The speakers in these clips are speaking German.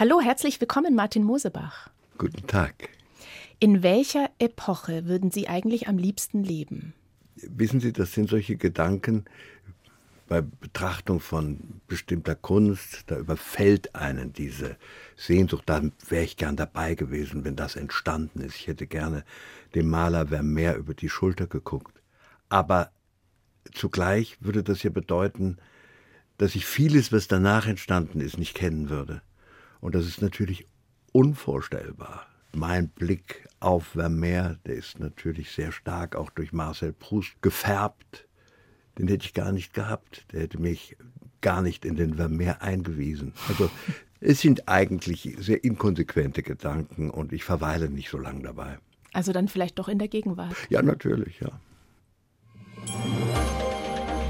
Hallo, herzlich willkommen, Martin Mosebach. Guten Tag. In welcher Epoche würden Sie eigentlich am liebsten leben? Wissen Sie, das sind solche Gedanken bei Betrachtung von bestimmter Kunst, da überfällt einen diese Sehnsucht. Da wäre ich gern dabei gewesen, wenn das entstanden ist. Ich hätte gerne dem Maler Vermeer über die Schulter geguckt. Aber zugleich würde das ja bedeuten, dass ich vieles, was danach entstanden ist, nicht kennen würde. Und das ist natürlich unvorstellbar. Mein Blick auf Vermeer, der ist natürlich sehr stark auch durch Marcel Proust gefärbt. Den hätte ich gar nicht gehabt. Der hätte mich gar nicht in den Vermeer eingewiesen. Also es sind eigentlich sehr inkonsequente Gedanken und ich verweile nicht so lange dabei. Also dann vielleicht doch in der Gegenwart. Ja, natürlich, ja.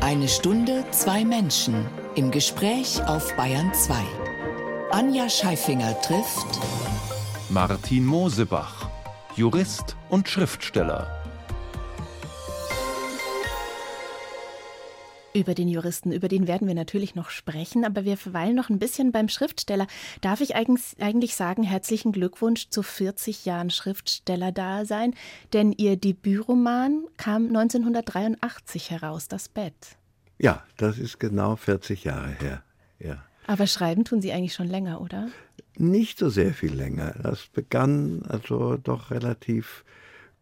Eine Stunde, zwei Menschen im Gespräch auf Bayern 2. Anja Scheifinger trifft Martin Mosebach, Jurist und Schriftsteller. Über den Juristen, über den werden wir natürlich noch sprechen, aber wir verweilen noch ein bisschen beim Schriftsteller. Darf ich eigentlich sagen, herzlichen Glückwunsch zu 40 Jahren Schriftsteller-Dasein, denn Ihr Debütroman kam 1983 heraus, Das Bett. Ja, das ist genau 40 Jahre her, ja. Aber schreiben tun Sie eigentlich schon länger, oder? Nicht so sehr viel länger. Das begann also doch relativ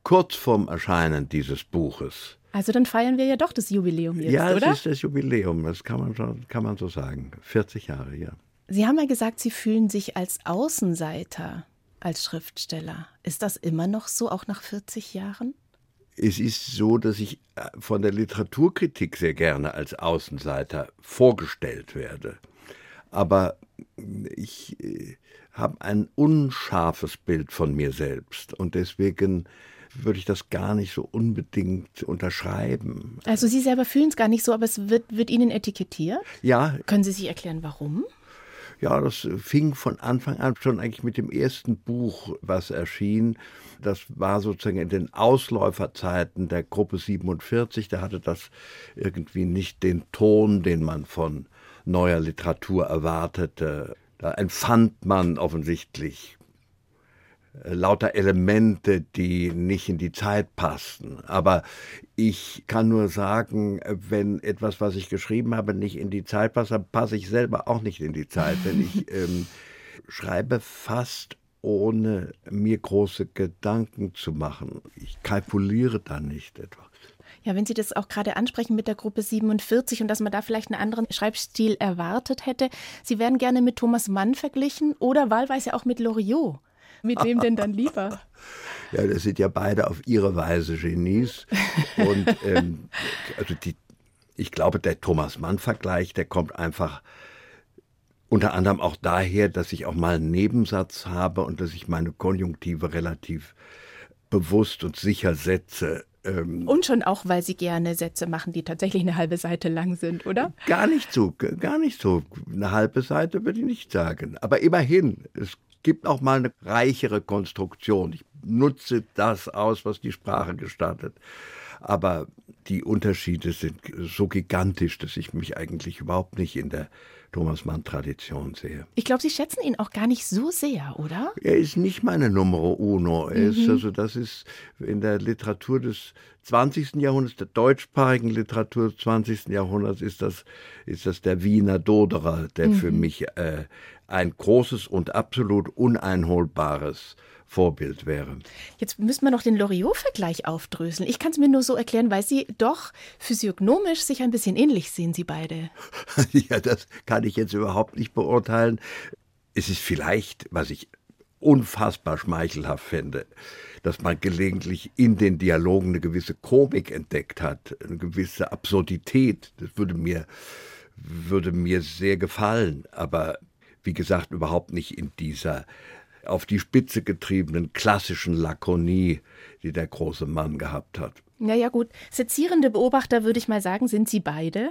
kurz vorm Erscheinen dieses Buches. Also dann feiern wir ja doch das Jubiläum jetzt, ja, oder? Ja, es ist das Jubiläum, das kann man, schon, kann man so sagen. 40 Jahre, ja. Sie haben ja gesagt, Sie fühlen sich als Außenseiter als Schriftsteller. Ist das immer noch so, auch nach 40 Jahren? Es ist so, dass ich äh, von der Literaturkritik sehr gerne als Außenseiter vorgestellt werde. Aber ich äh, habe ein unscharfes Bild von mir selbst und deswegen würde ich das gar nicht so unbedingt unterschreiben. Also Sie selber fühlen es gar nicht so, aber es wird, wird Ihnen etikettiert? Ja. Können Sie sich erklären, warum? Ja, das fing von Anfang an schon eigentlich mit dem ersten Buch, was erschien. Das war sozusagen in den Ausläuferzeiten der Gruppe 47. Da hatte das irgendwie nicht den Ton, den man von neuer Literatur erwartete. Da empfand man offensichtlich äh, lauter Elemente, die nicht in die Zeit passten. Aber ich kann nur sagen, wenn etwas, was ich geschrieben habe, nicht in die Zeit passt, dann passe ich selber auch nicht in die Zeit. Denn ich ähm, schreibe fast ohne mir große Gedanken zu machen. Ich kalkuliere da nicht etwas. Ja, wenn Sie das auch gerade ansprechen mit der Gruppe 47 und dass man da vielleicht einen anderen Schreibstil erwartet hätte. Sie werden gerne mit Thomas Mann verglichen oder wahlweise auch mit Loriot. Mit wem denn dann lieber? Ja, das sind ja beide auf ihre Weise Genies. Und ähm, also die, ich glaube, der Thomas Mann-Vergleich, der kommt einfach unter anderem auch daher, dass ich auch mal einen Nebensatz habe und dass ich meine Konjunktive relativ bewusst und sicher setze. Ähm, und schon auch, weil Sie gerne Sätze machen, die tatsächlich eine halbe Seite lang sind, oder? Gar nicht so, gar nicht so. Eine halbe Seite würde ich nicht sagen. Aber immerhin, es gibt auch mal eine reichere Konstruktion. Ich nutze das aus, was die Sprache gestattet. Aber die Unterschiede sind so gigantisch, dass ich mich eigentlich überhaupt nicht in der Thomas Mann-Tradition sehe. Ich glaube, Sie schätzen ihn auch gar nicht so sehr, oder? Er ist nicht meine Numero uno. Er mhm. ist, also das ist in der Literatur des 20. Jahrhunderts, der deutschsprachigen Literatur des 20. Jahrhunderts, ist das, ist das der Wiener Doderer, der mhm. für mich äh, ein großes und absolut uneinholbares Vorbild wäre. Jetzt müssen wir noch den Loriot-Vergleich aufdröseln. Ich kann es mir nur so erklären, weil Sie doch physiognomisch sich ein bisschen ähnlich sehen, Sie beide. ja, das kann ich jetzt überhaupt nicht beurteilen. Es ist vielleicht, was ich unfassbar schmeichelhaft fände, dass man gelegentlich in den Dialogen eine gewisse Komik entdeckt hat, eine gewisse Absurdität. Das würde mir, würde mir sehr gefallen. Aber wie gesagt, überhaupt nicht in dieser auf die Spitze getriebenen klassischen Lakonie, die der große Mann gehabt hat. Ja, ja, gut. Sezierende Beobachter, würde ich mal sagen, sind Sie beide.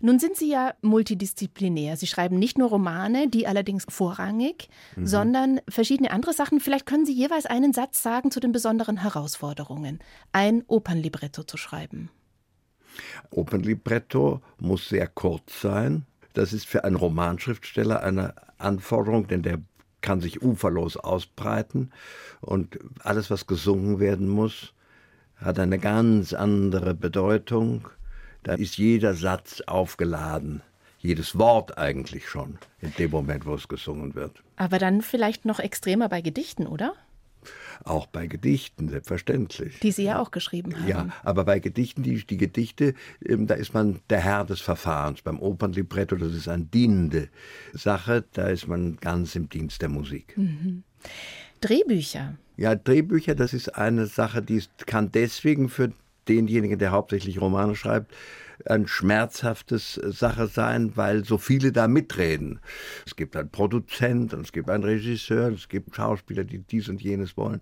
Nun sind Sie ja multidisziplinär. Sie schreiben nicht nur Romane, die allerdings vorrangig, mhm. sondern verschiedene andere Sachen. Vielleicht können Sie jeweils einen Satz sagen zu den besonderen Herausforderungen, ein Opernlibretto zu schreiben. Opernlibretto muss sehr kurz sein, Das ist für einen Romanschriftsteller eine Anforderung, denn der kann sich uferlos ausbreiten und alles, was gesungen werden muss, hat eine ganz andere Bedeutung. Da ist jeder Satz aufgeladen, jedes Wort eigentlich schon, in dem Moment, wo es gesungen wird. Aber dann vielleicht noch extremer bei Gedichten, oder? Auch bei Gedichten, selbstverständlich. Die Sie ja auch geschrieben haben. Ja, aber bei Gedichten, die, die Gedichte, ähm, da ist man der Herr des Verfahrens. Beim Opernlibretto, das ist eine dienende Sache, da ist man ganz im Dienst der Musik. Mhm. Drehbücher. Ja, Drehbücher, das ist eine Sache, die kann deswegen für denjenigen, der hauptsächlich Romane schreibt, ein schmerzhaftes Sache sein, weil so viele da mitreden. Es gibt einen Produzent und es gibt einen Regisseur, es gibt Schauspieler, die dies und jenes wollen.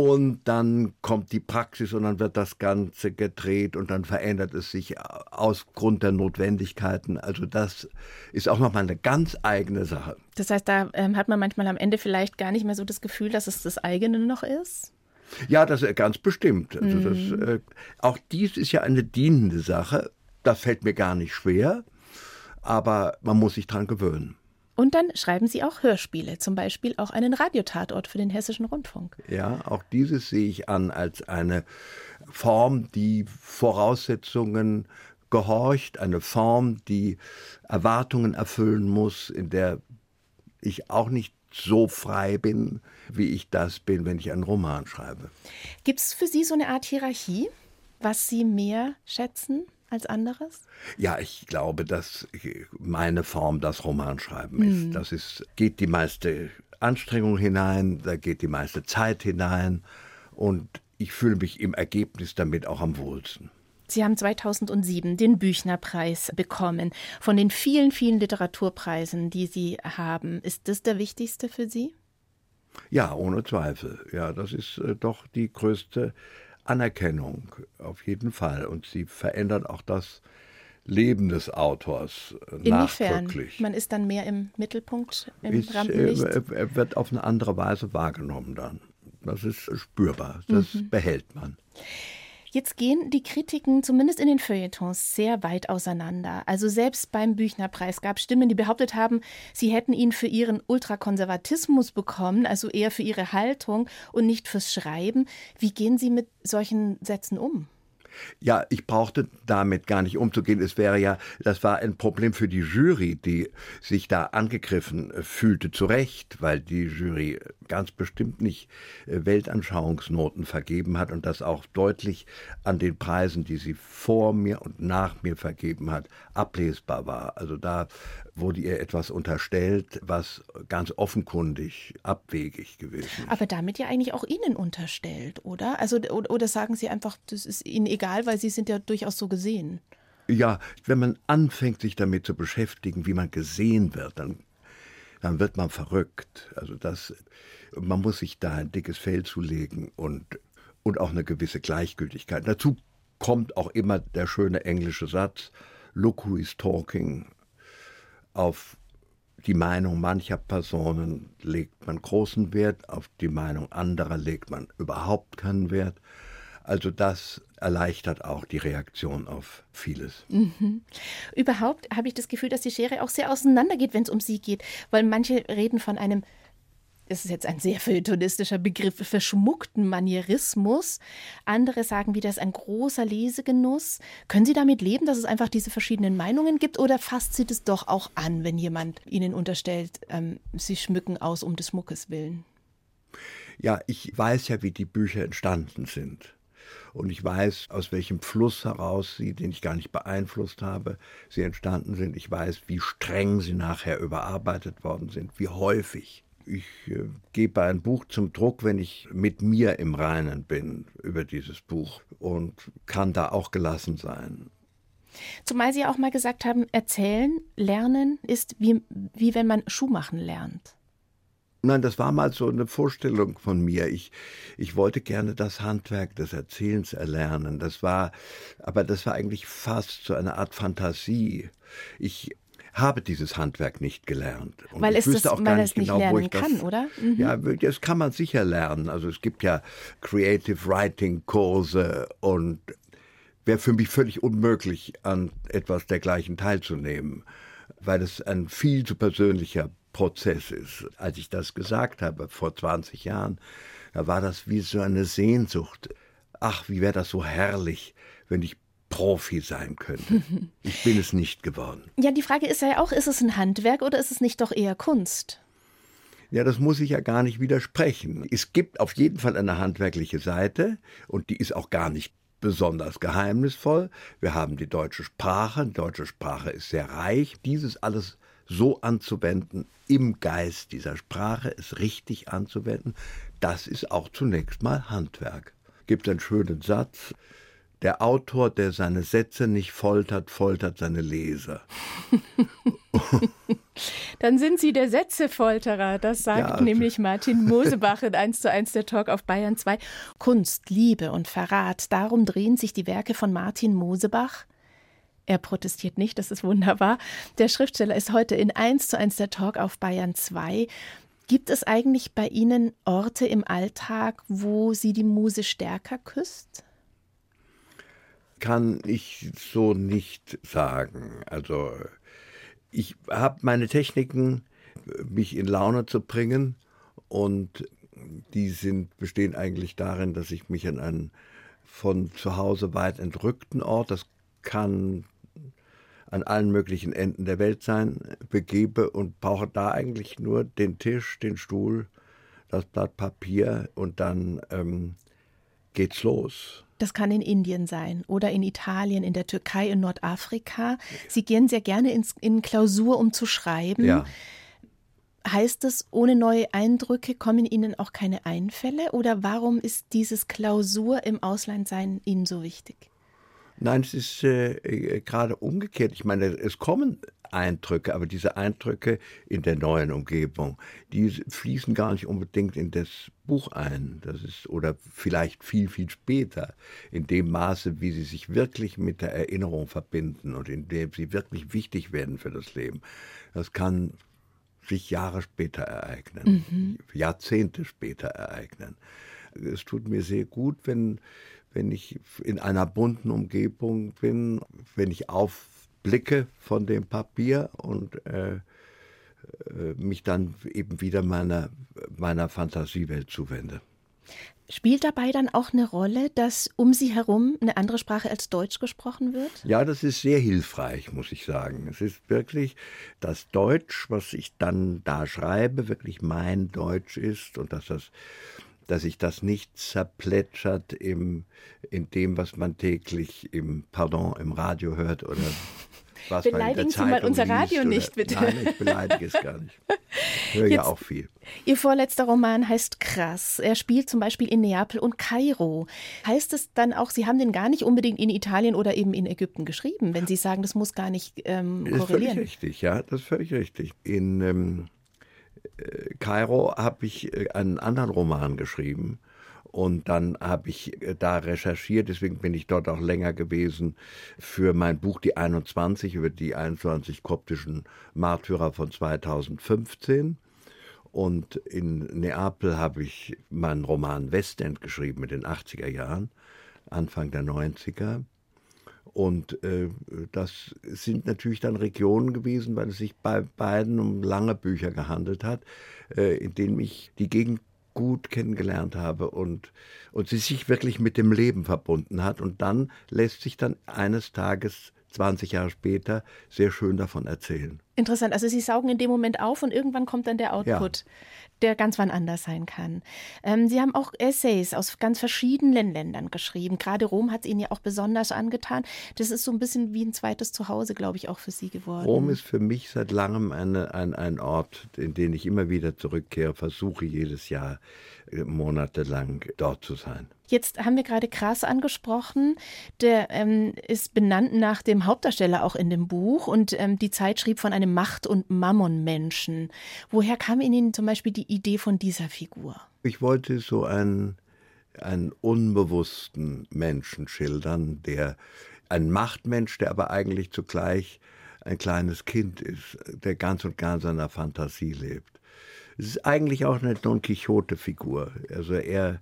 Und dann kommt die Praxis und dann wird das Ganze gedreht und dann verändert es sich aus Grund der Notwendigkeiten. Also das ist auch nochmal eine ganz eigene Sache. Das heißt, da ähm, hat man manchmal am Ende vielleicht gar nicht mehr so das Gefühl, dass es das eigene noch ist? Ja, das ist ganz bestimmt. Also mhm. das, äh, auch dies ist ja eine dienende Sache. Das fällt mir gar nicht schwer, aber man muss sich dran gewöhnen. Und dann schreiben Sie auch Hörspiele, zum Beispiel auch einen Radiotatort für den Hessischen Rundfunk. Ja, auch dieses sehe ich an als eine Form, die Voraussetzungen gehorcht, eine Form, die Erwartungen erfüllen muss, in der ich auch nicht so frei bin, wie ich das bin, wenn ich einen Roman schreibe. Gibt es für Sie so eine Art Hierarchie, was Sie mehr schätzen als anderes? Ja, ich glaube, dass meine Form das Romanschreiben ist. Mhm. Das ist, geht die meiste Anstrengung hinein, da geht die meiste Zeit hinein und ich fühle mich im Ergebnis damit auch am wohlsten. Sie haben 2007 den Büchnerpreis bekommen. Von den vielen, vielen Literaturpreisen, die Sie haben, ist das der wichtigste für Sie? Ja, ohne Zweifel. Ja, das ist äh, doch die größte Anerkennung, auf jeden Fall. Und sie verändert auch das Leben des Autors äh, Inwiefern? nachdrücklich. Man ist dann mehr im Mittelpunkt, im ist, Rampenlicht? Äh, er wird auf eine andere Weise wahrgenommen dann. Das ist spürbar, das mhm. behält man. Jetzt gehen die Kritiken zumindest in den Feuilletons sehr weit auseinander. Also selbst beim Büchnerpreis gab es Stimmen, die behauptet haben, sie hätten ihn für ihren Ultrakonservatismus bekommen, also eher für ihre Haltung und nicht fürs Schreiben. Wie gehen Sie mit solchen Sätzen um? Ja, ich brauchte damit gar nicht umzugehen. Es wäre ja, das war ein Problem für die Jury, die sich da angegriffen fühlte, zu Recht, weil die Jury ganz bestimmt nicht äh, Weltanschauungsnoten vergeben hat und das auch deutlich an den Preisen, die sie vor mir und nach mir vergeben hat, ablesbar war. Also da wurde ihr etwas unterstellt, was ganz offenkundig abwegig gewesen ist. Aber damit ja eigentlich auch Ihnen unterstellt, oder? Also oder, oder sagen Sie einfach, das ist Ihnen egal, weil Sie sind ja durchaus so gesehen. Ja, wenn man anfängt, sich damit zu beschäftigen, wie man gesehen wird, dann, dann wird man verrückt. Also das, man muss sich da ein dickes Fell zulegen und, und auch eine gewisse Gleichgültigkeit. Dazu kommt auch immer der schöne englische Satz, Look who is talking, auf die Meinung mancher Personen legt man großen Wert, auf die Meinung anderer legt man überhaupt keinen Wert. Also das erleichtert auch die Reaktion auf vieles. Mhm. Überhaupt habe ich das Gefühl, dass die Schere auch sehr auseinandergeht, wenn es um sie geht, weil manche reden von einem das ist jetzt ein sehr feuilletonistischer Begriff, verschmuckten Manierismus. Andere sagen wieder, es ist ein großer Lesegenuss. Können Sie damit leben, dass es einfach diese verschiedenen Meinungen gibt oder fasst Sie das doch auch an, wenn jemand Ihnen unterstellt, ähm, Sie schmücken aus um des Schmuckes willen? Ja, ich weiß ja, wie die Bücher entstanden sind. Und ich weiß, aus welchem Fluss heraus sie, den ich gar nicht beeinflusst habe, sie entstanden sind. Ich weiß, wie streng sie nachher überarbeitet worden sind, wie häufig ich äh, gebe ein Buch zum Druck, wenn ich mit mir im Reinen bin über dieses Buch und kann da auch gelassen sein. Zumal Sie auch mal gesagt haben, erzählen, lernen ist wie, wie wenn man Schuh machen lernt. Nein, das war mal so eine Vorstellung von mir. Ich, ich wollte gerne das Handwerk des Erzählens erlernen. Das war, aber das war eigentlich fast so eine Art Fantasie. Ich habe dieses Handwerk nicht gelernt. Und weil es das, auch gar nicht, genau, nicht lernen kann, das, oder? Mhm. Ja, das kann man sicher lernen. Also es gibt ja Creative Writing Kurse und wäre für mich völlig unmöglich, an etwas dergleichen teilzunehmen. weil es ein viel zu persönlicher Prozess ist. Als ich das gesagt habe vor 20 Jahren, da war das wie so eine Sehnsucht. Ach, wie wäre das so herrlich, wenn ich Profi sein könnte. Ich bin es nicht geworden. Ja, die Frage ist ja auch, ist es ein Handwerk oder ist es nicht doch eher Kunst? Ja, das muss ich ja gar nicht widersprechen. Es gibt auf jeden Fall eine handwerkliche Seite und die ist auch gar nicht besonders geheimnisvoll. Wir haben die deutsche Sprache. Die deutsche Sprache ist sehr reich. Dieses alles so anzuwenden, im Geist dieser Sprache, es richtig anzuwenden, das ist auch zunächst mal Handwerk. Gibt einen schönen Satz. Der Autor, der seine Sätze nicht foltert, foltert seine Leser. Dann sind Sie der Sätzefolterer, das sagt ja, also nämlich Martin Mosebach in 1 zu 1 der Talk auf Bayern 2. Kunst, Liebe und Verrat, darum drehen sich die Werke von Martin Mosebach. Er protestiert nicht, das ist wunderbar. Der Schriftsteller ist heute in 1 zu 1 der Talk auf Bayern 2. Gibt es eigentlich bei Ihnen Orte im Alltag, wo Sie die Muse stärker küsst? Kann ich so nicht sagen. Also ich habe meine Techniken, mich in Laune zu bringen und die sind, bestehen eigentlich darin, dass ich mich an einen von zu Hause weit entrückten Ort, das kann an allen möglichen Enden der Welt sein, begebe und brauche da eigentlich nur den Tisch, den Stuhl, das Blatt Papier und dann ähm, geht's los. Das kann in Indien sein oder in Italien, in der Türkei, in Nordafrika. Sie gehen sehr gerne ins, in Klausur, um zu schreiben. Ja. Heißt es, ohne neue Eindrücke kommen Ihnen auch keine Einfälle? Oder warum ist dieses Klausur im Auslandsein Ihnen so wichtig? Nein, es ist äh, äh, gerade umgekehrt. Ich meine, es kommen Eindrücke, aber diese Eindrücke in der neuen Umgebung, die fließen gar nicht unbedingt in das Buch ein. Das ist oder vielleicht viel viel später in dem Maße, wie sie sich wirklich mit der Erinnerung verbinden und in dem sie wirklich wichtig werden für das Leben. Das kann sich Jahre später ereignen, mhm. Jahrzehnte später ereignen. Es tut mir sehr gut, wenn wenn ich in einer bunten Umgebung bin, wenn ich aufblicke von dem Papier und äh, äh, mich dann eben wieder meiner, meiner Fantasiewelt zuwende. Spielt dabei dann auch eine Rolle, dass um Sie herum eine andere Sprache als Deutsch gesprochen wird? Ja, das ist sehr hilfreich, muss ich sagen. Es ist wirklich das Deutsch, was ich dann da schreibe, wirklich mein Deutsch ist und dass das dass sich das nicht zerplätschert im, in dem, was man täglich im, pardon, im Radio hört oder was Beleidigen Sie mal unser Radio oder, nicht, bitte. Nein, ich beleidige es gar nicht. Ich höre Jetzt, ja auch viel. Ihr vorletzter Roman heißt Krass. Er spielt zum Beispiel in Neapel und Kairo. Heißt es dann auch, Sie haben den gar nicht unbedingt in Italien oder eben in Ägypten geschrieben, wenn Sie sagen, das muss gar nicht ähm, korrelieren? Das ist völlig richtig, ja, das ist völlig richtig. In ähm, Kairo habe ich äh, einen anderen Roman geschrieben. Und dann habe ich äh, da recherchiert, deswegen bin ich dort auch länger gewesen, für mein Buch Die 21 über die 21 koptischen Märtyrer von 2015. Und in Neapel habe ich meinen Roman Westend geschrieben in den 80er Jahren, Anfang der 90er. Und äh, das sind natürlich dann Regionen gewesen, weil es sich bei beiden um lange Bücher gehandelt hat, äh, in denen ich die Gegend gut kennengelernt habe und, und sie sich wirklich mit dem Leben verbunden hat. Und dann lässt sich dann eines Tages 20 Jahre später sehr schön davon erzählen. Interessant. Also Sie saugen in dem Moment auf und irgendwann kommt dann der Output, ja. der ganz wann anders sein kann. Ähm, Sie haben auch Essays aus ganz verschiedenen Ländern geschrieben. Gerade Rom hat es Ihnen ja auch besonders angetan. Das ist so ein bisschen wie ein zweites Zuhause, glaube ich, auch für Sie geworden. Rom ist für mich seit langem eine, ein, ein Ort, in den ich immer wieder zurückkehre, versuche jedes Jahr äh, monatelang dort zu sein. Jetzt haben wir gerade Krass angesprochen. Der ähm, ist benannt nach dem Hauptdarsteller auch in dem Buch und ähm, die Zeit schrieb von einem Macht- und Mammon-Menschen. Woher kam Ihnen zum Beispiel die Idee von dieser Figur? Ich wollte so einen, einen unbewussten Menschen schildern, der ein Machtmensch, der aber eigentlich zugleich ein kleines Kind ist, der ganz und gar in seiner Fantasie lebt. Es ist eigentlich auch eine Don Quixote-Figur. Also er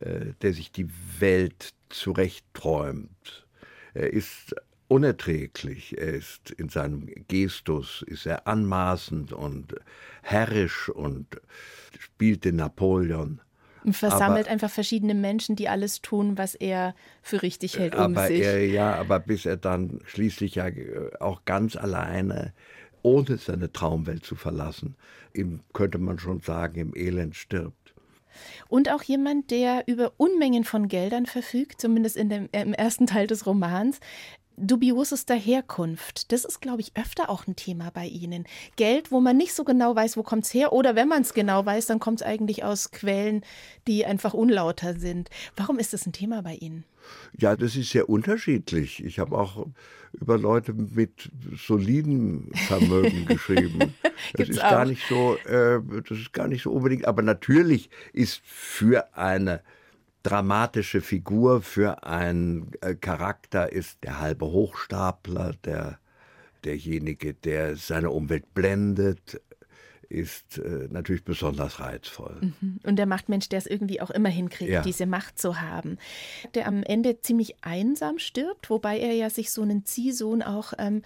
der sich die Welt zurechtträumt. Er ist unerträglich. Er ist in seinem Gestus, ist er anmaßend und herrisch und spielt den Napoleon. Und versammelt aber, einfach verschiedene Menschen, die alles tun, was er für richtig hält um sich. Er, ja, aber bis er dann schließlich ja äh, auch ganz alleine, ohne seine Traumwelt zu verlassen, ihm könnte man schon sagen, im Elend stirbt. Und auch jemand, der über Unmengen von Geldern verfügt, zumindest in dem, im ersten Teil des Romans, dubiosester Herkunft. Das ist, glaube ich, öfter auch ein Thema bei Ihnen. Geld, wo man nicht so genau weiß, wo kommt es her, oder wenn man es genau weiß, dann kommt es eigentlich aus Quellen, die einfach unlauter sind. Warum ist das ein Thema bei Ihnen? Ja, das ist sehr unterschiedlich. Ich habe auch über Leute mit solidem Vermögen geschrieben. Das ist auch. gar nicht so, äh, das ist gar nicht so unbedingt. Aber natürlich ist für eine dramatische Figur für einen äh, Charakter ist der halbe Hochstapler, der, derjenige, der seine Umwelt blendet, ist äh, natürlich besonders reizvoll. Mhm. Und der Machtmensch, der es irgendwie auch immer hinkriegt, ja. diese Macht zu haben. Der am Ende ziemlich einsam stirbt, wobei er ja sich so einen Ziehsohn auch ähm,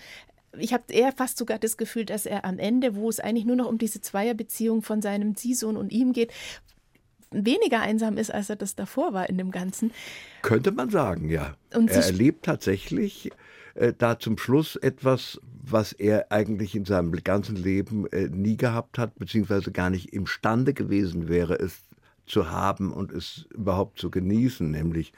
ich habe eher fast sogar das Gefühl, dass er am Ende, wo es eigentlich nur noch um diese Zweierbeziehung von seinem Ziehsohn und ihm geht, weniger einsam ist, als er das davor war in dem Ganzen. Könnte man sagen, ja. Und er erlebt tatsächlich äh, da zum Schluss etwas, was er eigentlich in seinem ganzen Leben äh, nie gehabt hat, beziehungsweise gar nicht imstande gewesen wäre, es zu haben und es überhaupt zu genießen, nämlich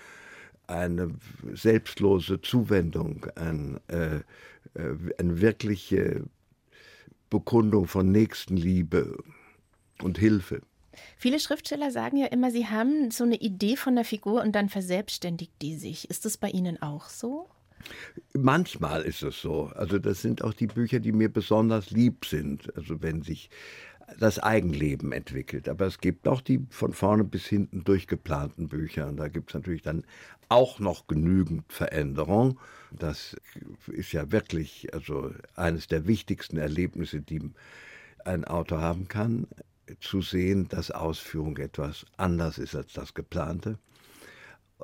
eine selbstlose Zuwendung, ein, äh, äh eine wirkliche Bekundung von Nächstenliebe und Hilfe. Viele Schriftsteller sagen ja immer, sie haben so eine Idee von der Figur und dann verselbstständigt die sich. Ist das bei Ihnen auch so? Manchmal ist es so. Also das sind auch die Bücher, die mir besonders lieb sind. Also wenn sich das Eigenleben entwickelt. Aber es gibt auch die von vorne bis hinten durchgeplanten Bücher. Und da gibt es natürlich dann auch noch genügend Veränderung. Das ist ja wirklich also eines der wichtigsten Erlebnisse, die ein Autor haben kann zu sehen, dass Ausführung etwas anders ist als das geplante.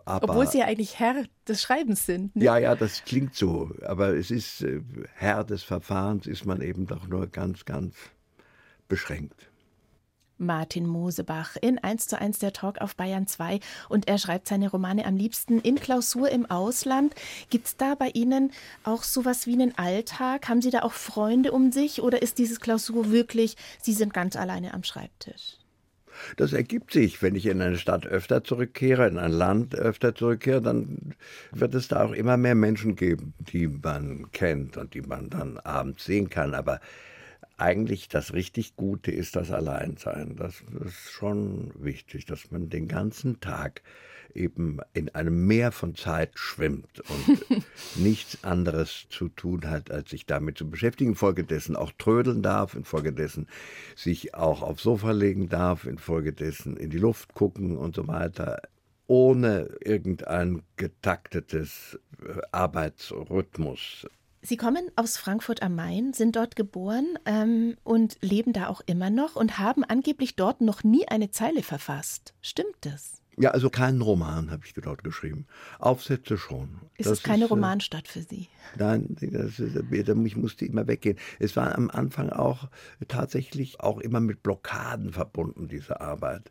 Aber, Obwohl Sie ja eigentlich Herr des Schreibens sind. Ne? Ja, ja, das klingt so. Aber es ist äh, Herr des Verfahrens, ist man eben doch nur ganz, ganz beschränkt. Martin Mosebach in 1 zu 1 der Talk auf Bayern 2 und er schreibt seine Romane am liebsten in Klausur im Ausland. Gibt es da bei Ihnen auch sowas wie einen Alltag? Haben Sie da auch Freunde um sich oder ist dieses Klausur wirklich, Sie sind ganz alleine am Schreibtisch? Das ergibt sich, wenn ich in eine Stadt öfter zurückkehre, in ein Land öfter zurückkehre, dann wird es da auch immer mehr Menschen geben, die man kennt und die man dann abends sehen kann. Aber eigentlich das richtig Gute ist das Alleinsein. Das ist schon wichtig, dass man den ganzen Tag eben in einem Meer von Zeit schwimmt und nichts anderes zu tun hat, als sich damit zu beschäftigen, infolgedessen auch trödeln darf, infolgedessen sich auch aufs Sofa legen darf, infolgedessen in die Luft gucken und so weiter, ohne irgendein getaktetes äh, Arbeitsrhythmus Sie kommen aus Frankfurt am Main, sind dort geboren ähm, und leben da auch immer noch und haben angeblich dort noch nie eine Zeile verfasst. Stimmt das? Ja, also keinen Roman habe ich dort geschrieben. Aufsätze schon. Ist das es keine ist, äh, Romanstadt für Sie? Nein, das ist, ich musste immer weggehen. Es war am Anfang auch tatsächlich auch immer mit Blockaden verbunden, diese Arbeit.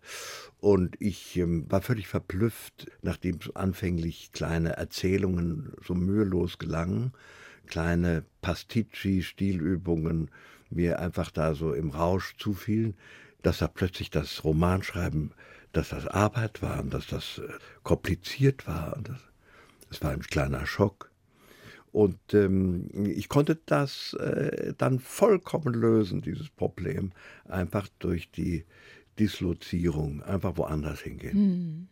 Und ich ähm, war völlig verblüfft, nachdem so anfänglich kleine Erzählungen so mühelos gelangen kleine Pasticci-Stilübungen mir einfach da so im Rausch zufielen, dass da plötzlich das Romanschreiben, dass das Arbeit war und dass das äh, kompliziert war. Das war ein kleiner Schock. Und ähm, ich konnte das äh, dann vollkommen lösen, dieses Problem, einfach durch die Dislozierung, einfach woanders hingehen. Hm.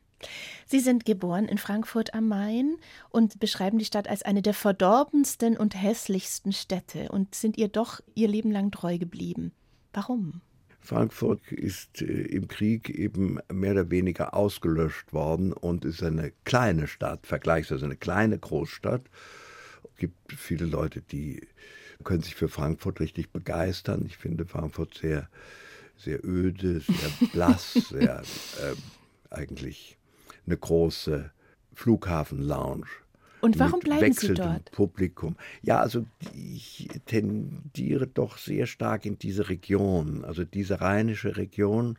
Sie sind geboren in Frankfurt am Main und beschreiben die Stadt als eine der verdorbensten und hässlichsten Städte und sind ihr doch ihr Leben lang treu geblieben. Warum? Frankfurt ist äh, im Krieg eben mehr oder weniger ausgelöscht worden und ist eine kleine Stadt, vergleichsweise eine kleine Großstadt. Es gibt viele Leute, die können sich für Frankfurt richtig begeistern. Ich finde Frankfurt sehr, sehr öde, sehr blass, sehr äh, eigentlich eine große Flughafen-Lounge. Und warum bleiben Sie dort? Publikum. Ja, also ich tendiere doch sehr stark in diese Region, also diese rheinische Region,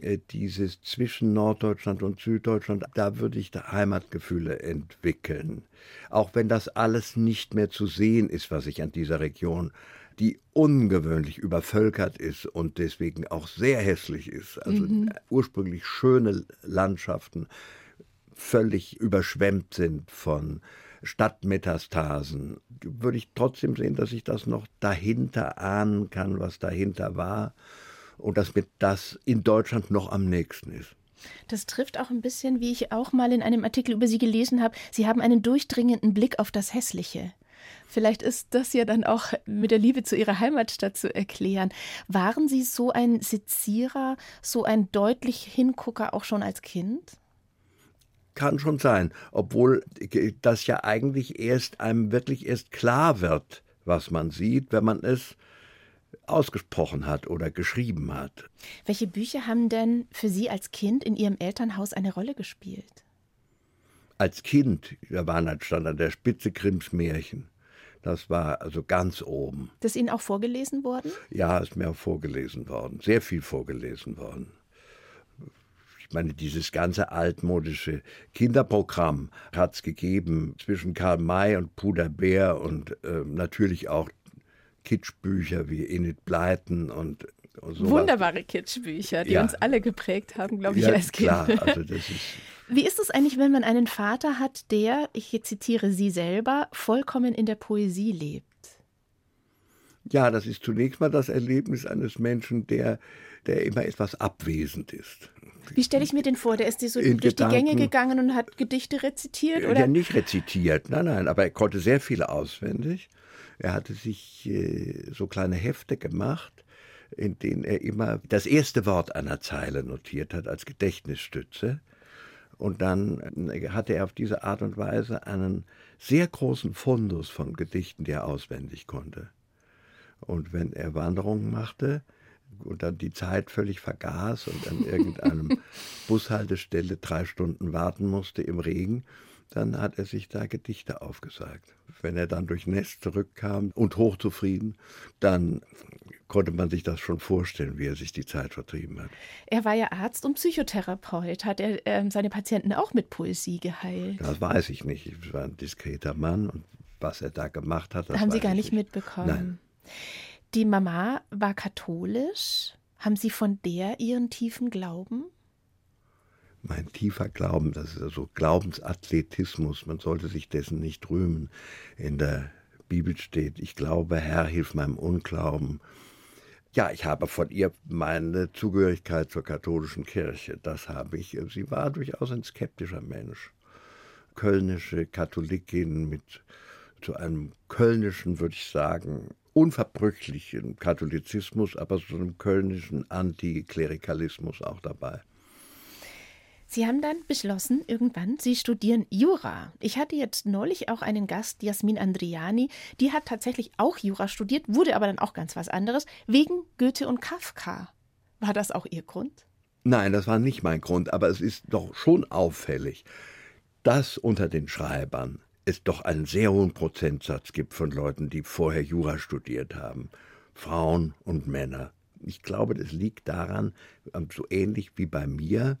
äh, dieses zwischen Norddeutschland und Süddeutschland, da würde ich da Heimatgefühle entwickeln. Auch wenn das alles nicht mehr zu sehen ist, was ich an dieser Region die ungewöhnlich übervölkert ist und deswegen auch sehr hässlich ist. Also mhm. ursprünglich schöne Landschaften völlig überschwemmt sind von Stadtmetastasen, würde ich trotzdem sehen, dass ich das noch dahinter ahnen kann, was dahinter war und dass mir das in Deutschland noch am nächsten ist. Das trifft auch ein bisschen, wie ich auch mal in einem Artikel über Sie gelesen habe. Sie haben einen durchdringenden Blick auf das Hässliche. Vielleicht ist das ja dann auch mit der Liebe zu Ihrer Heimatstadt zu erklären. Waren Sie so ein Sezierer, so ein deutlich Hingucker auch schon als Kind? Kann schon sein, obwohl das ja eigentlich erst einem wirklich erst klar wird, was man sieht, wenn man es ausgesprochen hat oder geschrieben hat. Welche Bücher haben denn für Sie als Kind in Ihrem Elternhaus eine Rolle gespielt? Als Kind, da waren stand an der Spitze Grimms Märchen. Das war also ganz oben. Das ist Ihnen auch vorgelesen worden? Ja, ist mir auch vorgelesen worden. Sehr viel vorgelesen worden. Ich meine, dieses ganze altmodische Kinderprogramm hat es gegeben zwischen Karl May und Puder Bär und äh, natürlich auch Kitschbücher wie Enid Blyton und so. Wunderbare Kitschbücher, die ja. uns alle geprägt haben, glaube ich, ja, als Kind. Klar, also das ist wie ist es eigentlich, wenn man einen Vater hat, der, ich zitiere Sie selber, vollkommen in der Poesie lebt? Ja, das ist zunächst mal das Erlebnis eines Menschen, der, der immer etwas abwesend ist. Wie stelle ich mir den vor? Der ist so in durch Gedanken, die Gänge gegangen und hat Gedichte rezitiert? Oder? Ja, nicht rezitiert, nein, nein, aber er konnte sehr viele auswendig. Er hatte sich äh, so kleine Hefte gemacht, in denen er immer das erste Wort einer Zeile notiert hat als Gedächtnisstütze. Und dann hatte er auf diese Art und Weise einen sehr großen Fundus von Gedichten, die er auswendig konnte. Und wenn er Wanderungen machte und dann die Zeit völlig vergaß und an irgendeinem Bushaltestelle drei Stunden warten musste im Regen, dann hat er sich da Gedichte aufgesagt. Wenn er dann durch Nest zurückkam und hochzufrieden, dann konnte man sich das schon vorstellen, wie er sich die Zeit vertrieben hat. Er war ja Arzt und Psychotherapeut. Hat er äh, seine Patienten auch mit Poesie geheilt? Das weiß ich nicht. Ich war ein diskreter Mann und was er da gemacht hat, das haben Sie gar nicht, nicht mitbekommen. Nein. Die Mama war katholisch. Haben Sie von der Ihren tiefen Glauben? Mein tiefer Glauben, das ist also Glaubensathletismus, man sollte sich dessen nicht rühmen. In der Bibel steht, ich glaube, Herr, hilf meinem Unglauben. Ja, ich habe von ihr meine Zugehörigkeit zur katholischen Kirche, das habe ich. Sie war durchaus ein skeptischer Mensch. Kölnische Katholikin mit zu einem kölnischen, würde ich sagen, unverbrüchlichen Katholizismus, aber so einem kölnischen Antiklerikalismus auch dabei. Sie haben dann beschlossen, irgendwann, Sie studieren Jura. Ich hatte jetzt neulich auch einen Gast, Jasmin Andriani, die hat tatsächlich auch Jura studiert, wurde aber dann auch ganz was anderes, wegen Goethe und Kafka. War das auch Ihr Grund? Nein, das war nicht mein Grund, aber es ist doch schon auffällig, dass unter den Schreibern es doch einen sehr hohen Prozentsatz gibt von Leuten, die vorher Jura studiert haben. Frauen und Männer. Ich glaube, das liegt daran, so ähnlich wie bei mir,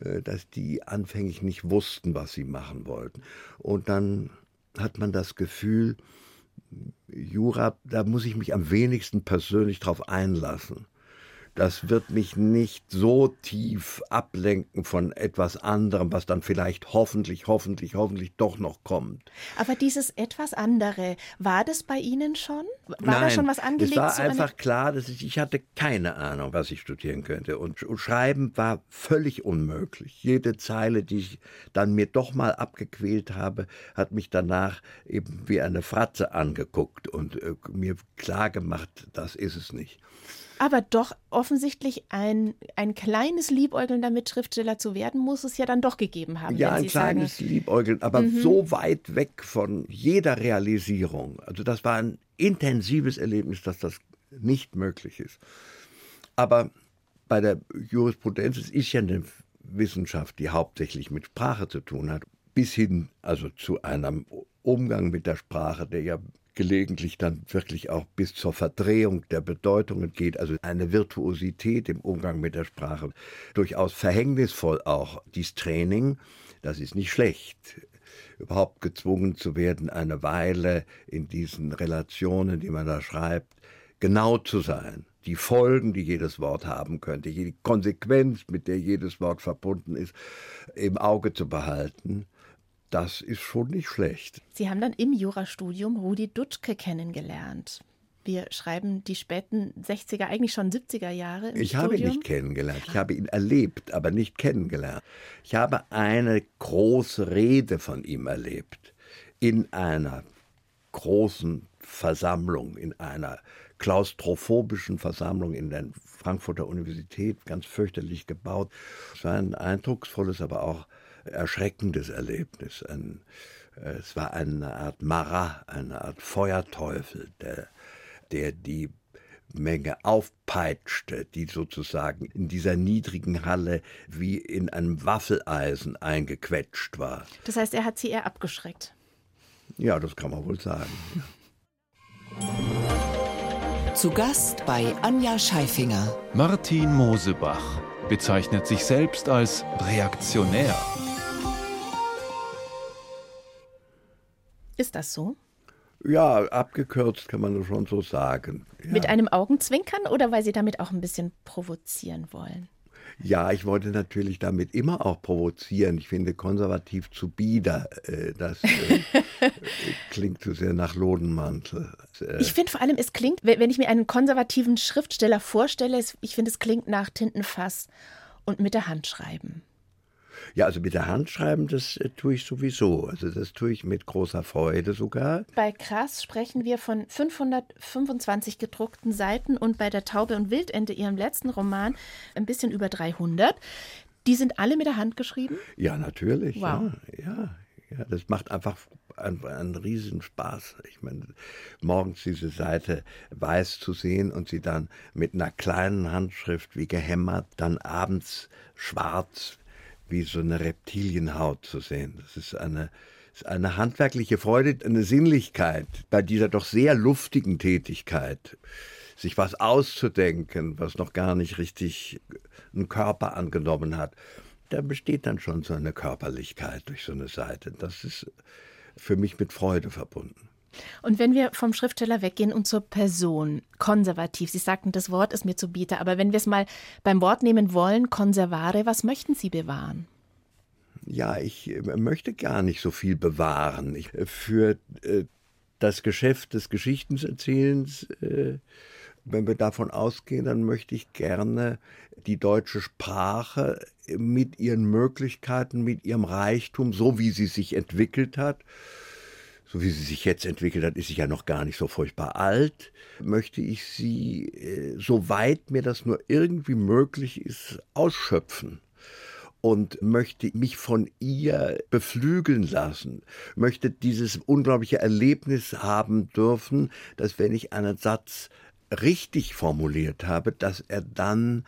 dass die anfänglich nicht wussten, was sie machen wollten. Und dann hat man das Gefühl, Jura, da muss ich mich am wenigsten persönlich drauf einlassen das wird mich nicht so tief ablenken von etwas anderem, was dann vielleicht hoffentlich, hoffentlich, hoffentlich doch noch kommt. Aber dieses etwas andere, war das bei Ihnen schon? War Nein, da schon was angelegt? Es war einfach klar, dass ich, ich hatte keine Ahnung, was ich studieren könnte. Und, und Schreiben war völlig unmöglich. Jede Zeile, die ich dann mir doch mal abgequält habe, hat mich danach eben wie eine Fratze angeguckt und äh, mir klar gemacht, das ist es nicht aber doch offensichtlich ein, ein kleines Liebäugeln damit, Schriftsteller zu werden, muss es ja dann doch gegeben haben. Ja, ein kleines sagen. Liebäugeln, aber mhm. so weit weg von jeder Realisierung. Also das war ein intensives Erlebnis, dass das nicht möglich ist. Aber bei der Jurisprudenz, es ist ja eine Wissenschaft, die hauptsächlich mit Sprache zu tun hat. bis hin also zu einem Umgang mit der Sprache, der ja gelegentlich dann wirklich auch bis zur Verdrehung der Bedeutungen geht, also eine Virtuosität im Umgang mit der Sprache. Durchaus verhängnisvoll auch dies Training, das ist nicht schlecht. Überhaupt gezwungen zu werden, eine Weile in diesen Relationen, die man da schreibt, genau zu sein. Die Folgen, die jedes Wort haben könnte, die Konsequenz, mit der jedes Wort verbunden ist, im Auge zu behalten das ist schon nicht schlecht. Sie haben dann im Jurastudium Rudi Dutschke kennengelernt. Wir schreiben die späten 60er, eigentlich schon 70er Jahre. ich Studium. habe ihn nicht kennengelernt. Ich habe ihn erlebt, aber nicht kennengelernt. Ich habe eine große Rede von ihm erlebt. In einer großen Versammlung, in einer klaustrophobischen Versammlung in der Frankfurter Universität, ganz fürchterlich gebaut. Es war ein eindrucksvolles, aber auch erschreckendes Erlebnis. Ein, äh, es war eine Art Mara, eine Art Feuerteufel, der, der die Menge aufpeitschte, die sozusagen in dieser niedrigen Halle wie in einem Waffeleisen eingequetscht war. Das heißt, er hat sie eher abgeschreckt. Ja, das kann man wohl sagen. Zu Gast bei Anja Scheifinger. Martin Mosebach bezeichnet sich selbst als reaktionär. Ist das so? Ja, abgekürzt kann man das schon so sagen. Ja. Mit einem Augenzwinkern oder weil Sie damit auch ein bisschen provozieren wollen? Ja, ich wollte natürlich damit immer auch provozieren. Ich finde konservativ zu bieder. Äh, das äh, klingt zu sehr nach Lodenmantel. Äh, ich finde vor allem, es klingt, wenn ich mir einen konservativen Schriftsteller vorstelle, ich finde, es klingt nach Tintenfass und mit der Hand schreiben. Ja, also mit der Hand schreiben, das äh, tue ich sowieso. Also das tue ich mit großer Freude sogar. Bei Krass sprechen wir von 525 gedruckten Seiten und bei der Taube und Wildente, ihrem letzten Roman, ein bisschen über 300. Die sind alle mit der Hand geschrieben? Ja, natürlich. Wow. Ja, ja, ja, das macht einfach einen, einen Riesenspaß. Ich meine, morgens diese Seite weiß zu sehen und sie dann mit einer kleinen Handschrift wie gehämmert, dann abends schwarz wie so eine Reptilienhaut zu sehen. Das ist eine, ist eine handwerkliche Freude, eine Sinnlichkeit bei dieser doch sehr luftigen Tätigkeit, sich was auszudenken, was noch gar nicht richtig einen Körper angenommen hat. Da besteht dann schon so eine Körperlichkeit durch so eine Seite. Das ist für mich mit Freude verbunden. Und wenn wir vom Schriftsteller weggehen und zur Person, konservativ, Sie sagten, das Wort ist mir zu bieten, aber wenn wir es mal beim Wort nehmen wollen, konservare, was möchten Sie bewahren? Ja, ich äh, möchte gar nicht so viel bewahren. Ich, äh, für äh, das Geschäft des Geschichtenerzählens, äh, wenn wir davon ausgehen, dann möchte ich gerne die deutsche Sprache mit ihren Möglichkeiten, mit ihrem Reichtum, so wie sie sich entwickelt hat, so wie sie sich jetzt entwickelt hat, ist sie ja noch gar nicht so furchtbar alt, möchte ich sie, äh, soweit mir das nur irgendwie möglich ist, ausschöpfen? Und möchte mich von ihr beflügeln lassen, möchte dieses unglaubliche Erlebnis haben dürfen, dass wenn ich einen Satz richtig formuliert habe, dass er dann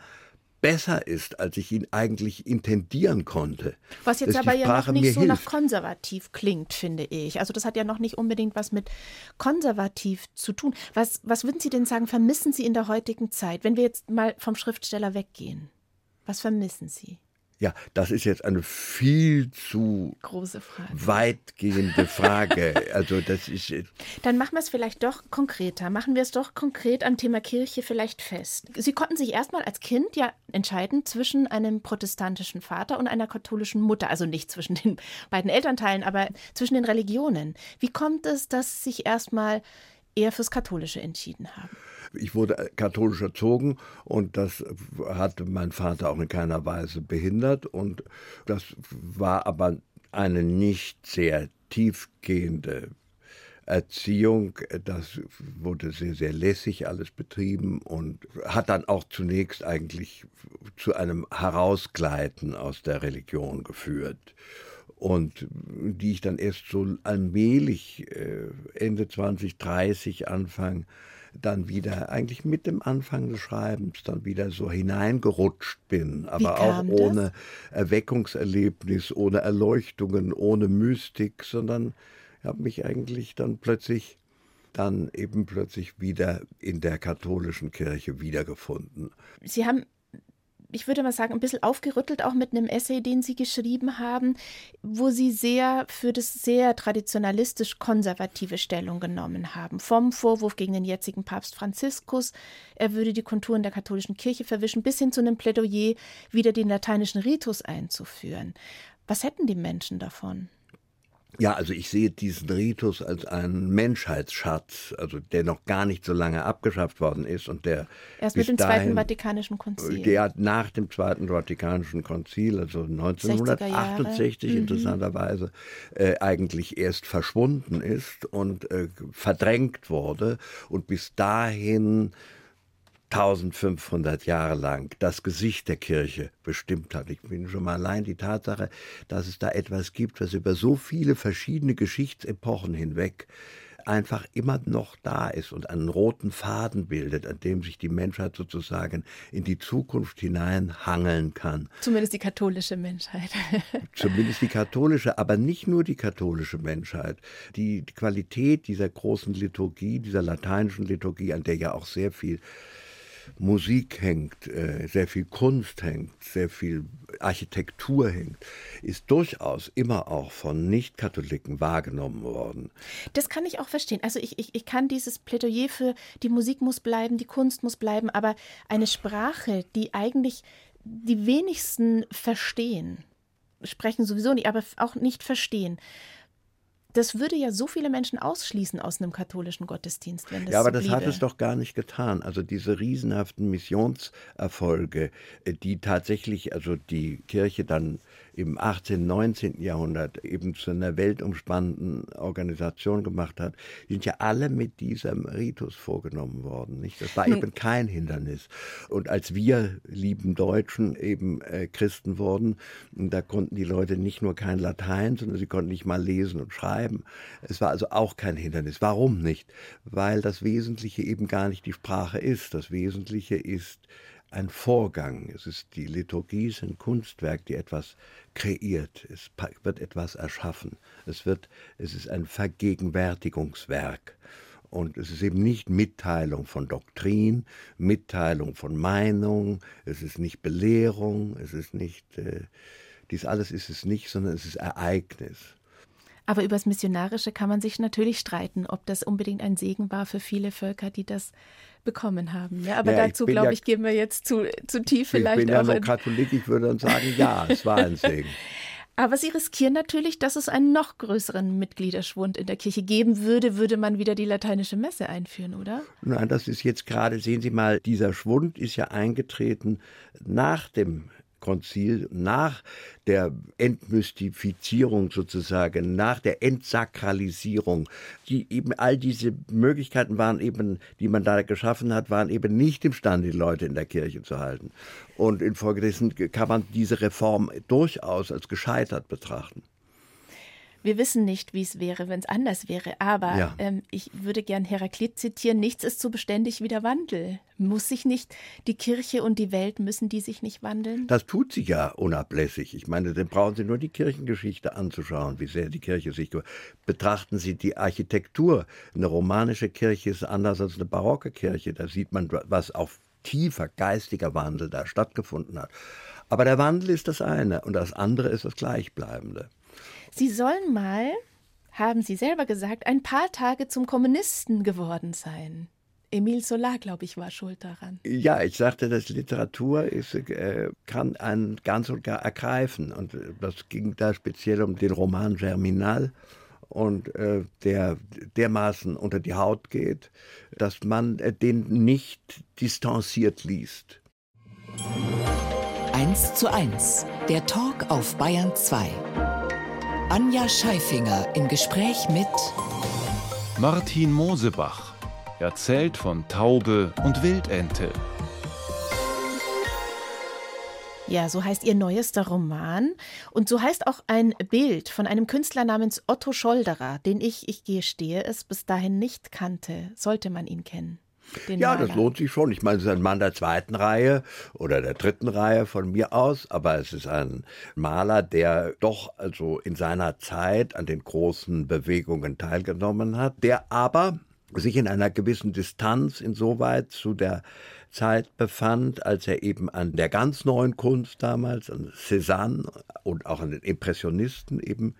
besser ist, als ich ihn eigentlich intendieren konnte. Was jetzt aber ja noch nicht so hilft. nach konservativ klingt, finde ich. Also das hat ja noch nicht unbedingt was mit konservativ zu tun. Was, was würden Sie denn sagen, vermissen Sie in der heutigen Zeit, wenn wir jetzt mal vom Schriftsteller weggehen? Was vermissen Sie? Ja, das ist jetzt eine viel zu große Frage. weitgehende Frage. also das ist. Dann machen wir es vielleicht doch konkreter. Machen wir es doch konkret am Thema Kirche vielleicht fest. Sie konnten sich erstmal als Kind ja entscheiden zwischen einem protestantischen Vater und einer katholischen Mutter. Also nicht zwischen den beiden Elternteilen, aber zwischen den Religionen. Wie kommt es, dass Sie sich erstmal eher fürs Katholische entschieden haben? Ich wurde katholisch erzogen und das hat mein Vater auch in keiner Weise behindert und das war aber eine nicht sehr tiefgehende Erziehung, das wurde sehr, sehr lässig alles betrieben und hat dann auch zunächst eigentlich zu einem Herausgleiten aus der Religion geführt. Und die ich dann erst so allmählich, äh, Ende 20, 30, Anfang dann wieder eigentlich mit dem Anfang des Schreibens dann wieder so hineingerutscht bin, aber auch ohne das? Erweckungserlebnis, ohne Erleuchtungen, ohne Mystik, sondern habe mich eigentlich dann plötzlich dann eben plötzlich wieder in der katholischen Kirche wiedergefunden. Sie haben ich würde mal sagen, ein bisschen aufgerüttelt, auch mit einem Essay, den Sie geschrieben haben, wo Sie sehr für das sehr traditionalistisch konservative Stellung genommen haben. Vom Vorwurf gegen den jetzigen Papst Franziskus, er würde die Konturen der katholischen Kirche verwischen, bis hin zu einem Plädoyer, wieder den lateinischen Ritus einzuführen. Was hätten die Menschen davon? Ja, also ich sehe diesen Ritus als einen Menschheitsschatz, also der noch gar nicht so lange abgeschafft worden ist und der erst mit dem dahin, Zweiten Vatikanischen Konzil. Der nach dem Zweiten Vatikanischen Konzil, also 1968 mhm. interessanterweise, äh, eigentlich erst verschwunden ist und äh, verdrängt wurde und bis dahin 1500 Jahre lang das Gesicht der Kirche bestimmt hat. Ich bin schon mal allein die Tatsache, dass es da etwas gibt, was über so viele verschiedene Geschichtsepochen hinweg einfach immer noch da ist und einen roten Faden bildet, an dem sich die Menschheit sozusagen in die Zukunft hinein hangeln kann. Zumindest die katholische Menschheit. Zumindest die katholische, aber nicht nur die katholische Menschheit. Die Qualität dieser großen Liturgie, dieser lateinischen Liturgie, an der ja auch sehr viel Musik hängt, äh, sehr viel Kunst hängt, sehr viel Architektur hängt, ist durchaus immer auch von Nicht-Katholiken wahrgenommen worden. Das kann ich auch verstehen. Also ich, ich, ich kann dieses Plädoyer für die Musik muss bleiben, die Kunst muss bleiben, aber eine Sprache, die eigentlich die wenigsten verstehen, sprechen sowieso nicht, aber auch nicht verstehen das würde ja so viele Menschen ausschließen aus einem katholischen Gottesdienst, wenn das Ja, aber so das hat es doch gar nicht getan. Also diese riesenhaften Missionserfolge, äh, die tatsächlich, also die Kirche dann im 18., 19. Jahrhundert eben zu einer weltumspannenden Organisation gemacht hat, sind ja alle mit diesem Ritus vorgenommen worden. Nicht? Das war eben kein Hindernis. Und als wir, lieben Deutschen, eben äh, Christen wurden, da konnten die Leute nicht nur kein Latein, sondern sie konnten nicht mal lesen und schreiben. Es war also auch kein Hindernis. Warum nicht? Weil das Wesentliche eben gar nicht die Sprache ist. Das Wesentliche ist ein Vorgang. Es ist die Liturgie, ist ein Kunstwerk, die etwas kreiert. Es wird etwas erschaffen. Es wird, es ist ein Vergegenwärtigungswerk. Und es ist eben nicht Mitteilung von Doktrin, Mitteilung von Meinung, es ist nicht Belehrung, es ist nicht, äh, dies alles ist es nicht, sondern es ist Ereignis. Aber über das Missionarische kann man sich natürlich streiten, ob das unbedingt ein Segen war für viele Völker, die das bekommen haben. Ja, aber ja, dazu, glaube ja, ich, gehen wir jetzt zu, zu tief vielleicht. Ich bin ja noch Katholik, ich würde dann sagen, ja, es war ein Segen. Aber Sie riskieren natürlich, dass es einen noch größeren Mitgliederschwund in der Kirche geben würde, würde man wieder die lateinische Messe einführen, oder? Nein, das ist jetzt gerade, sehen Sie mal, dieser Schwund ist ja eingetreten nach dem Konzil nach der Entmystifizierung sozusagen, nach der Entsakralisierung, die eben all diese Möglichkeiten waren eben, die man da geschaffen hat, waren eben nicht imstande, die Leute in der Kirche zu halten. Und infolgedessen kann man diese Reform durchaus als gescheitert betrachten. Wir wissen nicht, wie es wäre, wenn es anders wäre. Aber ja. ähm, ich würde gern Heraklit zitieren: Nichts ist so beständig wie der Wandel. Muss sich nicht die Kirche und die Welt müssen die sich nicht wandeln? Das tut sie ja unablässig. Ich meine, dann brauchen Sie nur die Kirchengeschichte anzuschauen, wie sehr die Kirche sich betrachten Sie die Architektur. Eine romanische Kirche ist anders als eine barocke Kirche. Da sieht man, was auf tiefer geistiger Wandel da stattgefunden hat. Aber der Wandel ist das eine und das andere ist das Gleichbleibende. Sie sollen mal, haben Sie selber gesagt, ein paar Tage zum Kommunisten geworden sein. Emile Solar, glaube ich, war schuld daran. Ja, ich sagte, dass Literatur ist, äh, kann einen ganz und gar ergreifen. Und das ging da speziell um den Roman Germinal und äh, der dermaßen unter die Haut geht, dass man äh, den nicht distanziert liest. 1 zu 1, der Talk auf Bayern 2. Anja Scheifinger im Gespräch mit Martin Mosebach. Erzählt von Taube und Wildente. Ja, so heißt ihr neuester Roman. Und so heißt auch ein Bild von einem Künstler namens Otto Scholderer, den ich, ich gestehe es, bis dahin nicht kannte. Sollte man ihn kennen? Den Ja, Maler. das lohnt sich schon. Ich meine, es ist ein Mann der zweiten Reihe oder der dritten Reihe von mir aus, aber es ist ein Maler, der doch also in seiner Zeit an den großen Bewegungen teilgenommen hat, der aber sich in einer gewissen Distanz insoweit zu der Zeit befand, als er eben an der ganz neuen Kunst damals, an Cézanne und auch an den Impressionisten eben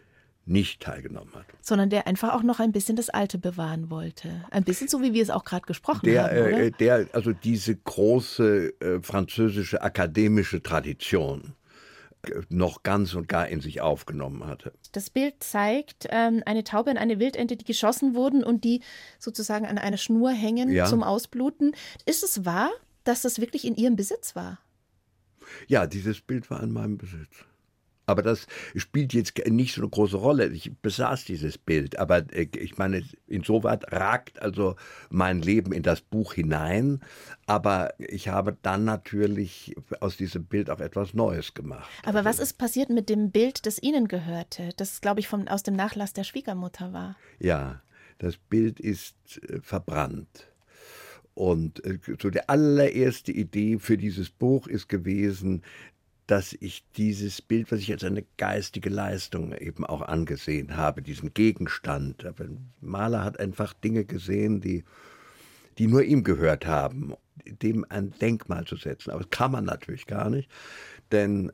nicht teilgenommen hat. Sondern der einfach auch noch ein bisschen das Alte bewahren wollte. Ein bisschen so, wie wir es auch gerade gesprochen der, haben, oder? äh, der also diese große äh, französische akademische Tradition äh, noch ganz und gar in sich aufgenommen hatte. Das Bild zeigt ähm, eine Taube und eine Wildente, die geschossen wurden und die sozusagen an einer Schnur hängen Ja. zum Ausbluten. Ist es wahr, dass das wirklich in ihrem Besitz war? Ja, dieses Bild war in meinem Besitz. Aber das spielt jetzt nicht so eine große Rolle. Ich besaß dieses Bild, aber äh, ich meine, insoweit ragt also mein Leben in das Buch hinein. Aber ich habe dann natürlich aus diesem Bild auch etwas Neues gemacht. Aber was ist passiert mit dem Bild, das Ihnen gehörte, das, glaube ich, vom, aus dem Nachlass der Schwiegermutter war? Ja, das Bild ist äh, verbrannt. Und äh, so die allererste Idee für dieses Buch ist gewesen, dass ich dieses Bild, was ich als eine geistige Leistung eben auch angesehen habe, diesen Gegenstand. Aber ein Maler hat einfach Dinge gesehen, die, die nur ihm gehört haben, dem ein Denkmal zu setzen. Aber das kann man natürlich gar nicht, denn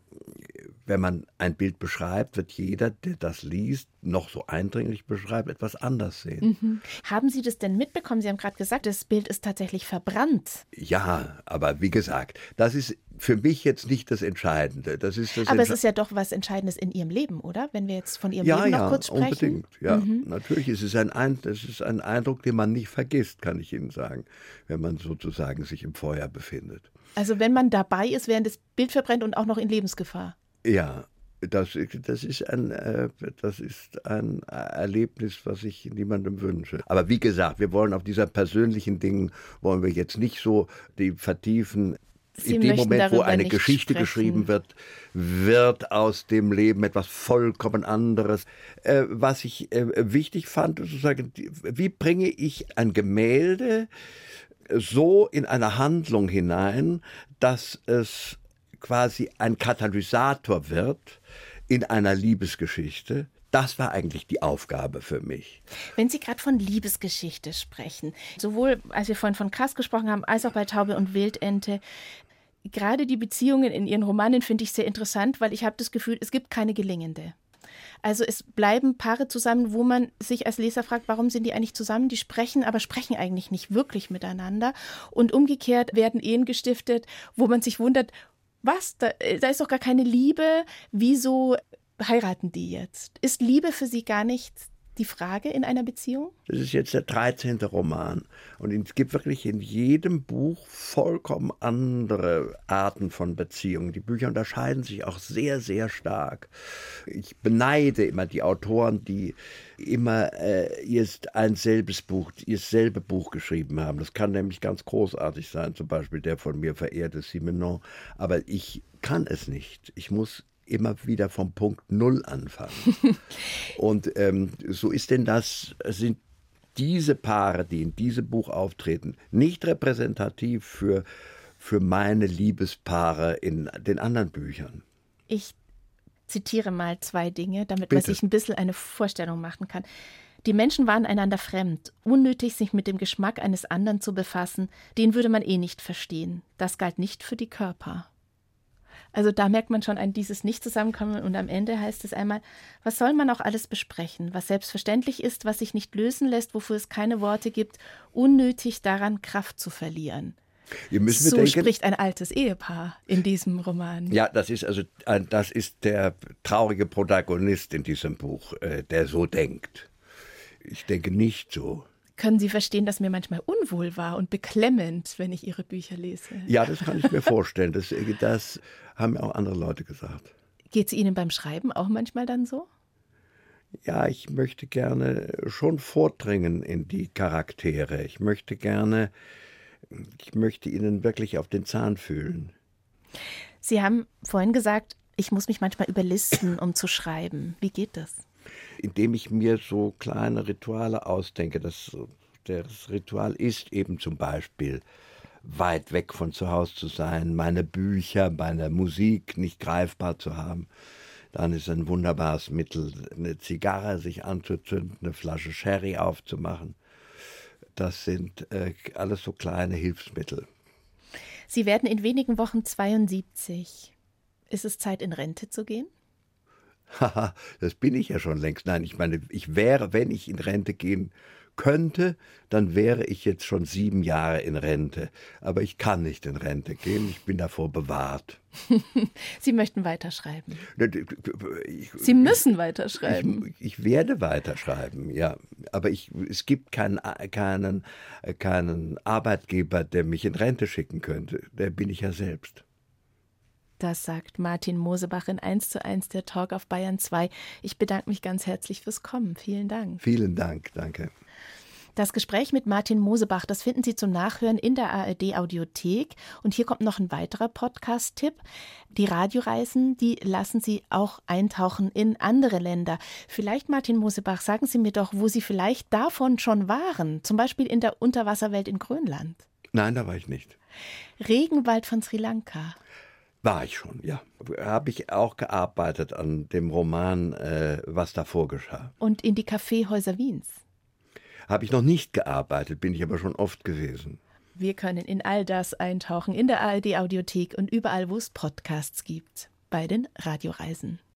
wenn man ein Bild beschreibt, wird jeder, der das liest, noch so eindringlich beschreibt, etwas anders sehen. Haben Sie das denn mitbekommen? Sie haben gerade gesagt, das Bild ist tatsächlich verbrannt. Ja, aber wie gesagt, das ist für mich jetzt nicht das Entscheidende. Das ist das Aber es ist ja doch was Entscheidendes in Ihrem Leben, oder? Wenn wir jetzt von Ihrem ja, Leben noch ja, kurz sprechen. unbedingt. Ja, natürlich ist es ein, ein, das ist ein Eindruck, den man nicht vergisst, kann ich Ihnen sagen, wenn man sozusagen sich im Feuer befindet. Also wenn man dabei ist, während das Bild verbrennt und auch noch in Lebensgefahr. Ja, das, das, ist ein, äh, das ist ein Erlebnis, was ich niemandem wünsche. Aber wie gesagt, wir wollen auf dieser persönlichen Dingen, wollen wir jetzt nicht so die vertiefen. Sie in dem Moment, wo eine Geschichte sprechen. geschrieben wird, wird aus dem Leben etwas vollkommen anderes. Äh, was ich äh, wichtig fand, sozusagen, wie bringe ich ein Gemälde so in eine Handlung hinein, dass es quasi ein Katalysator wird in einer Liebesgeschichte. Das war eigentlich die Aufgabe für mich. Wenn Sie gerade von Liebesgeschichte sprechen, sowohl als wir vorhin von Krass gesprochen haben, als auch bei Taube und Wildente, gerade die Beziehungen in Ihren Romanen finde ich sehr interessant, weil ich habe das Gefühl, es gibt keine gelingende. Also es bleiben Paare zusammen, wo man sich als Leser fragt, warum sind die eigentlich zusammen? Die sprechen, aber sprechen eigentlich nicht wirklich miteinander. Und umgekehrt werden Ehen gestiftet, wo man sich wundert, was, da, da ist doch gar keine Liebe. Wieso heiraten die jetzt? Ist Liebe für Sie gar nicht die Frage in einer Beziehung? Das ist jetzt der 13. Roman. Und es gibt wirklich in jedem Buch vollkommen andere Arten von Beziehungen. Die Bücher unterscheiden sich auch sehr, sehr stark. Ich beneide immer die Autoren, die immer äh, jetzt ein selbes Buch, ihr selbe Buch geschrieben haben. Das kann nämlich ganz großartig sein, zum Beispiel der von mir verehrte Simenon. Aber ich kann es nicht. Ich muss immer wieder vom Punkt Null anfangen. Und ähm, so ist denn das, sind diese Paare, die in diesem Buch auftreten, nicht repräsentativ für, für meine Liebespaare in den anderen Büchern. Ich zitiere mal zwei Dinge, damit Bitte. man sich ein bisschen eine Vorstellung machen kann. Die Menschen waren einander fremd. Unnötig, sich mit dem Geschmack eines anderen zu befassen, den würde man eh nicht verstehen. Das galt nicht für die Körper. Also da merkt man schon ein dieses Nicht-Zusammenkommen und am Ende heißt es einmal, was soll man auch alles besprechen, was selbstverständlich ist, was sich nicht lösen lässt, wofür es keine Worte gibt, unnötig daran Kraft zu verlieren. So denken, spricht ein altes Ehepaar in diesem Roman. ja, das ist also ein- das ist der traurige Protagonist in diesem Buch, äh, der so denkt. Ich denke nicht so. Können Sie verstehen, dass mir manchmal unwohl war und beklemmend, wenn ich Ihre Bücher lese? Ja, das kann ich mir vorstellen. Das, das haben auch andere Leute gesagt. Geht es Ihnen beim Schreiben auch manchmal dann so? Ja, ich möchte gerne schon vordringen in die Charaktere. Ich möchte gerne, ich möchte ihnen wirklich auf den Zahn fühlen. Sie haben vorhin gesagt, ich muss mich manchmal überlisten, um zu schreiben. Wie geht das? Indem ich mir so kleine Rituale ausdenke, dass das Ritual ist eben zum Beispiel weit weg von zu Hause zu sein, meine Bücher, meine Musik nicht greifbar zu haben. Dann ist ein wunderbares Mittel, eine Zigarre sich anzuzünden, eine Flasche Sherry aufzumachen. Das sind äh, alles so kleine Hilfsmittel. Sie werden in wenigen Wochen 72. Ist es Zeit, in Rente zu gehen? Haha, das bin ich ja schon längst. Nein, ich meine, ich wäre, wenn ich in Rente gehen könnte, dann wäre ich jetzt schon sieben Jahre in Rente. Aber ich kann nicht in Rente gehen, ich bin davor bewahrt. Sie möchten weiterschreiben. Sie müssen weiterschreiben. Ich, ich, werde weiterschreiben, ja. Aber ich, es gibt keinen, keinen, keinen Arbeitgeber, der mich in Rente schicken könnte. Der bin ich ja selbst. Das sagt Martin Mosebach in 1 zu 1 der Talk auf Bayern 2. Ich bedanke mich ganz herzlich fürs Kommen. Vielen Dank. Vielen Dank, danke. Das Gespräch mit Martin Mosebach, das finden Sie zum Nachhören in der ARD Audiothek. Und hier kommt noch ein weiterer Podcast-Tipp. Die Radioreisen, die lassen Sie auch eintauchen in andere Länder. Vielleicht, Martin Mosebach, sagen Sie mir doch, wo Sie vielleicht davon schon waren. Zum Beispiel in der Unterwasserwelt in Grönland. Nein, da war ich nicht. Regenwald von Sri Lanka. War ich schon, ja. Habe ich auch gearbeitet an dem Roman, äh, was davor geschah. Und in die Kaffeehäuser Wiens. Habe ich noch nicht gearbeitet, bin ich aber schon oft gewesen. Wir können in all das eintauchen in der ARD Audiothek und überall, wo es Podcasts gibt, bei den Radioreisen.